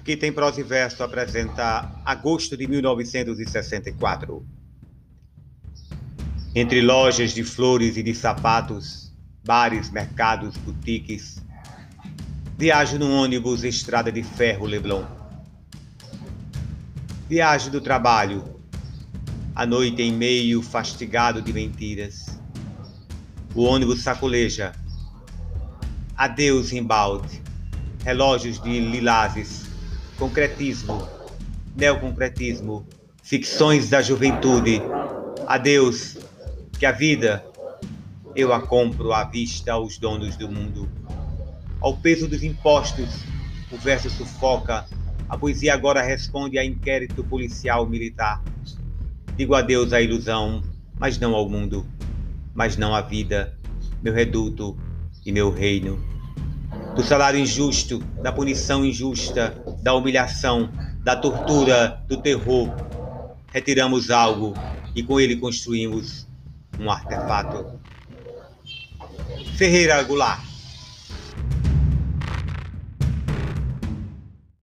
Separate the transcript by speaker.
Speaker 1: Aqui tem prosa e verso apresenta agosto de 1964. Entre lojas de flores e de sapatos, bares, mercados, boutiques, viajo no ônibus Estrada de Ferro Leblon. Viagem do trabalho, à noite em meio fastigado de mentiras. O ônibus sacoleja. Adeus, embalde. Relógios de lilazes concretismo, neoconcretismo, ficções da juventude. Adeus, que a vida eu a compro à vista aos donos do mundo. Ao peso dos impostos, o verso sufoca, a poesia agora responde a inquérito policial militar. Digo adeus à ilusão, mas não ao mundo, mas não à vida, meu reduto e meu reino do salário injusto, da punição injusta, da humilhação, da tortura, do terror. Retiramos algo e com ele construímos um artefato. Ferreira Goulart